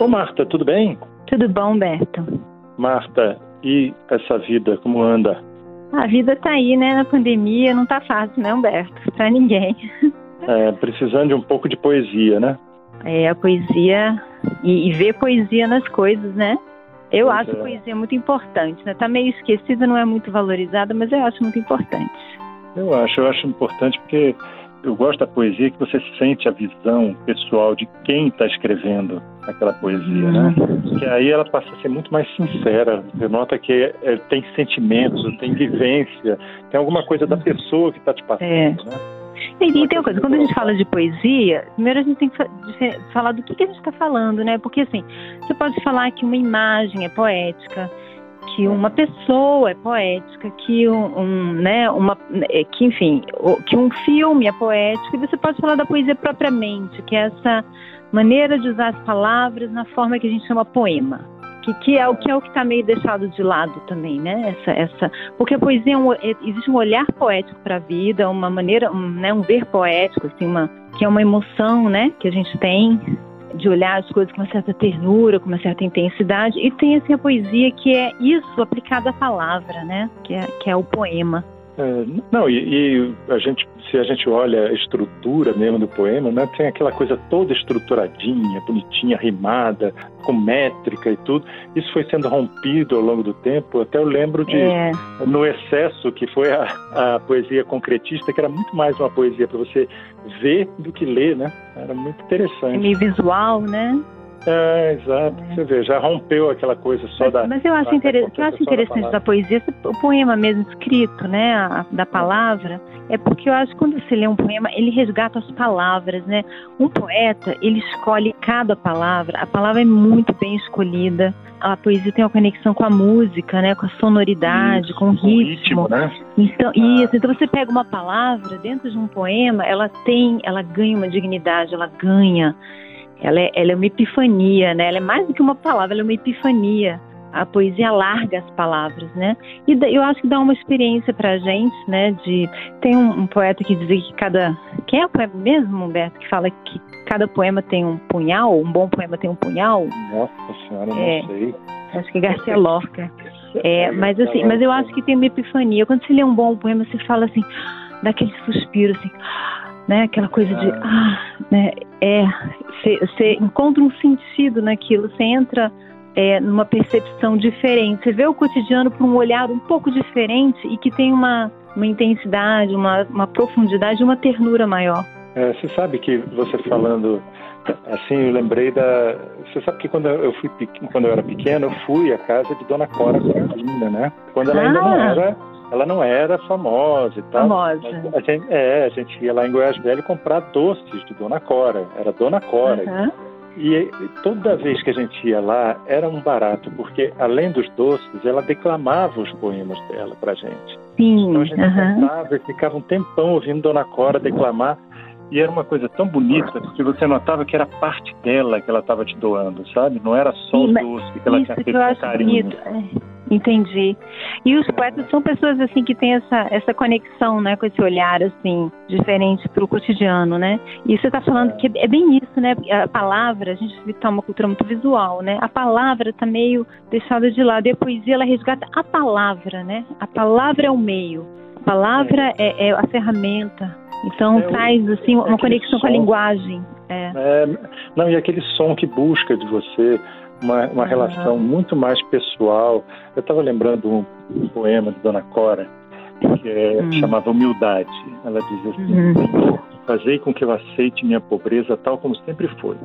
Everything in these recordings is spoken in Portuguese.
Ô Marta, tudo bem? Tudo bom, Beto? Marta, e essa vida, como anda? A vida tá aí, né? Na pandemia não tá fácil, né, Humberto? Pra ninguém. É, precisando de um pouco de poesia, né? É, a poesia e, e ver poesia nas coisas, né? Eu Pois acho é. poesia muito importante, né? Tá meio esquecida, não é muito valorizada, mas eu acho muito importante. Eu acho, eu acho importante porque eu gosto da poesia que você sente a visão pessoal de quem está escrevendo aquela poesia, né? Que aí ela passa a ser muito mais sincera. Você nota que é, tem sentimentos, tem vivência, tem alguma coisa da pessoa que está te passando, É. né? E, e tem uma coisa, quando a gente fala de poesia, primeiro a gente tem que falar do que, que a gente está falando, né? Porque assim, você pode falar que uma imagem é poética, que uma pessoa é poética, que um, um, né, uma, é, que enfim, que um filme é poético, e você pode falar da poesia propriamente, que é essa maneira de usar as palavras na forma que a gente chama poema. Que, que é o que é o que está meio deixado de lado também, né? Essa, essa, porque a poesia é um, é- existe um olhar poético para a vida, uma maneira, um, né, um ver poético, assim, uma, que é uma emoção, né, que a gente tem de olhar as coisas com uma certa ternura, com uma certa intensidade, e tem assim a poesia que é isso aplicado à palavra, né, que é, que é o poema. É, não, e, e a gente, se a gente olha a estrutura mesmo do poema, né, tem aquela coisa toda estruturadinha, bonitinha, rimada, com métrica e tudo. Isso foi sendo rompido ao longo do tempo. Até eu lembro de É, no excesso que foi a, a poesia concretista, que era muito mais uma poesia para você ver do que ler, né? Era muito interessante. meio visual, né? É, exato. Você vê, já rompeu aquela coisa só da. Mas eu acho, da inter... eu acho da interessante palavra. da poesia, o poema mesmo escrito, né, a- da palavra, é porque eu acho que quando você lê um poema, ele resgata as palavras, né? Um poeta, ele escolhe cada palavra, a palavra é muito bem escolhida. A poesia tem uma conexão com a música, né, com a sonoridade, Isso, com o com ritmo. né? Então, isso, então você pega uma palavra dentro de um poema, ela tem, ela ganha uma dignidade, ela ganha, ela é, ela é uma epifania, né? Ela é mais do que uma palavra, ela é uma epifania. A poesia larga as palavras, né? E eu acho que dá uma experiência pra gente, né? De tem um, um poeta que dizia que cada, quem é o poema mesmo, Humberto, que fala que cada poema tem um punhal, um bom poema tem um punhal. Nossa senhora, não É. sei. Acho que é Garcia Lorca. É, mas assim, mas eu acho que tem uma epifania. Quando você lê um bom poema, você fala assim, dá aquele suspiro, assim, né? Aquela coisa de, ah, né? É, você, você encontra um sentido naquilo, você entra é, numa percepção diferente. Você vê o cotidiano por um olhar um pouco diferente e que tem uma, uma intensidade, uma, uma profundidade, uma ternura maior. É, você sabe que você falando assim, eu lembrei da. Você sabe que quando eu fui quando eu era pequeno, eu fui à casa de Dona Cora Coralina, né? Quando ela ainda não Ah. era, ela não era famosa e tal. Famosa. A gente, é, a gente ia lá em Goiás Velho comprar doces de Dona Cora. Era Dona Cora. Aham. E e toda vez que a gente ia lá, era um barato, porque além dos doces, ela declamava os poemas dela pra gente. Sim, Então a gente sentava e ficava um tempão ouvindo Dona Cora declamar. E era uma coisa tão bonita, porque você notava que era parte dela que ela estava te doando, sabe? Não era só o doce que ela tinha que feito com carinho. bonito. É, Entendi. E os poetas são pessoas assim que têm essa, essa conexão, né, com esse olhar assim diferente para o cotidiano, né? E você está falando que é bem isso, né? A palavra, a gente está uma cultura muito visual, né? A palavra está meio deixada de lado. E a poesia ela resgata a palavra, né? A palavra é o meio. A palavra é, é a ferramenta. Então É traz assim é uma aquele conexão com a som. linguagem. É. É, não, e aquele som que busca de você uma, uma Aham. relação muito mais pessoal. Eu estava lembrando um, um poema de Dona Cora, que é, Hum. chamava Humildade. Ela diz assim: Uhum. Fazei com que eu aceite minha pobreza tal como sempre foi.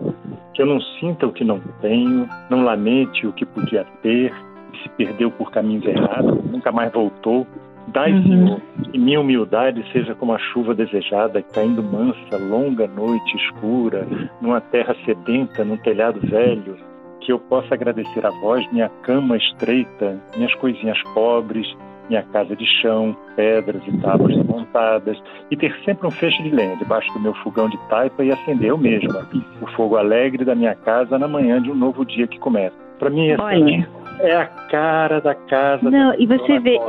Que eu não sinta o que não tenho, não lamente o que podia ter, que se perdeu por caminhos errados, nunca mais voltou. Dai, Uhum. Senhor, que minha humildade seja como a chuva desejada, caindo mansa, longa noite escura, numa terra sedenta, num telhado velho, que eu possa agradecer a vós minha cama estreita, minhas coisinhas pobres, minha casa de chão, pedras e tábuas montadas, e ter sempre um feixe de lenha debaixo do meu fogão de taipa e acender eu mesma o fogo alegre da minha casa na manhã de um novo dia que começa. Para mim, essa Olha. é a cara da casa. Não, da e você vê.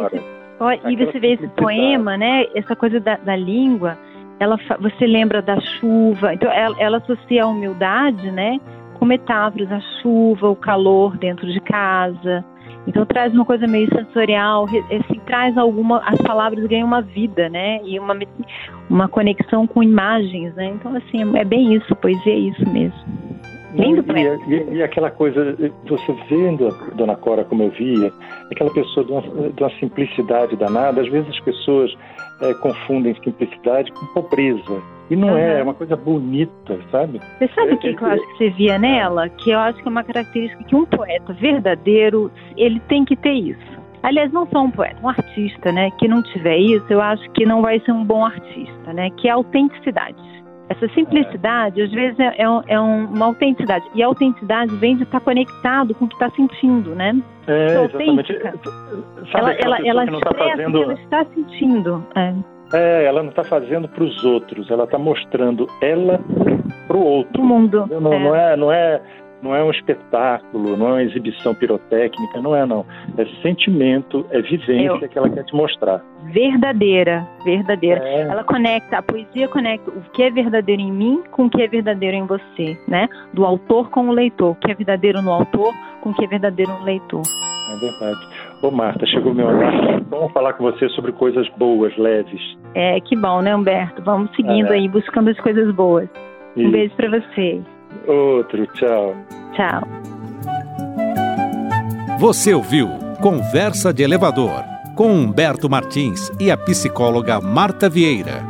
Olha, e você vê esse poema, né? Essa coisa da, da língua, ela, você lembra da chuva, então ela, ela associa a humildade, né? Com metáforas, a chuva, o calor dentro de casa. Então traz uma coisa meio sensorial, assim, traz alguma, as palavras ganham uma vida, né? E uma, uma conexão com imagens, né? Então assim, é bem isso, poesia é isso mesmo. Lindo e, e, e, aquela coisa, você vendo a Dona Cora como eu via, aquela pessoa de uma, de uma simplicidade danada, às vezes as pessoas é, confundem simplicidade com pobreza. E não uhum. é, é uma coisa bonita, sabe? Você sabe é, o que, que eu acho que você via nela? Que eu acho que é uma característica que um poeta verdadeiro, ele tem que ter isso. Aliás, não só um poeta, um artista, né? Que não tiver isso, eu acho que não vai ser um bom artista, né? Que é a autenticidade. Essa simplicidade, às vezes, é, é, é uma autenticidade. E a autenticidade vem de estar conectado com o que está sentindo, né? É, exatamente. Sabe ela, ela, ela não tá fazendo... ela está sentindo. É. É, ela não está fazendo para os outros, ela está mostrando ela para o outro. O mundo. Não, é. não é, não é, não é um espetáculo, não é uma exibição pirotécnica, não é não. É sentimento, é vivência Eu... que ela quer te mostrar. Verdadeira, verdadeira. É. Ela conecta, a poesia conecta o que é verdadeiro em mim com o que é verdadeiro em você, né? Do autor com o leitor, o que é verdadeiro no autor com o que é verdadeiro no leitor. É verdade. Ô Marta, chegou meu horário. Vamos falar com você sobre coisas boas, leves. É, que bom, né, Humberto? Vamos seguindo é. aí, buscando as coisas boas. Isso. Um beijo para você. Outro, tchau. Tchau. Você ouviu Conversa de Elevador com Humberto Martins e a psicóloga Marta Vieira.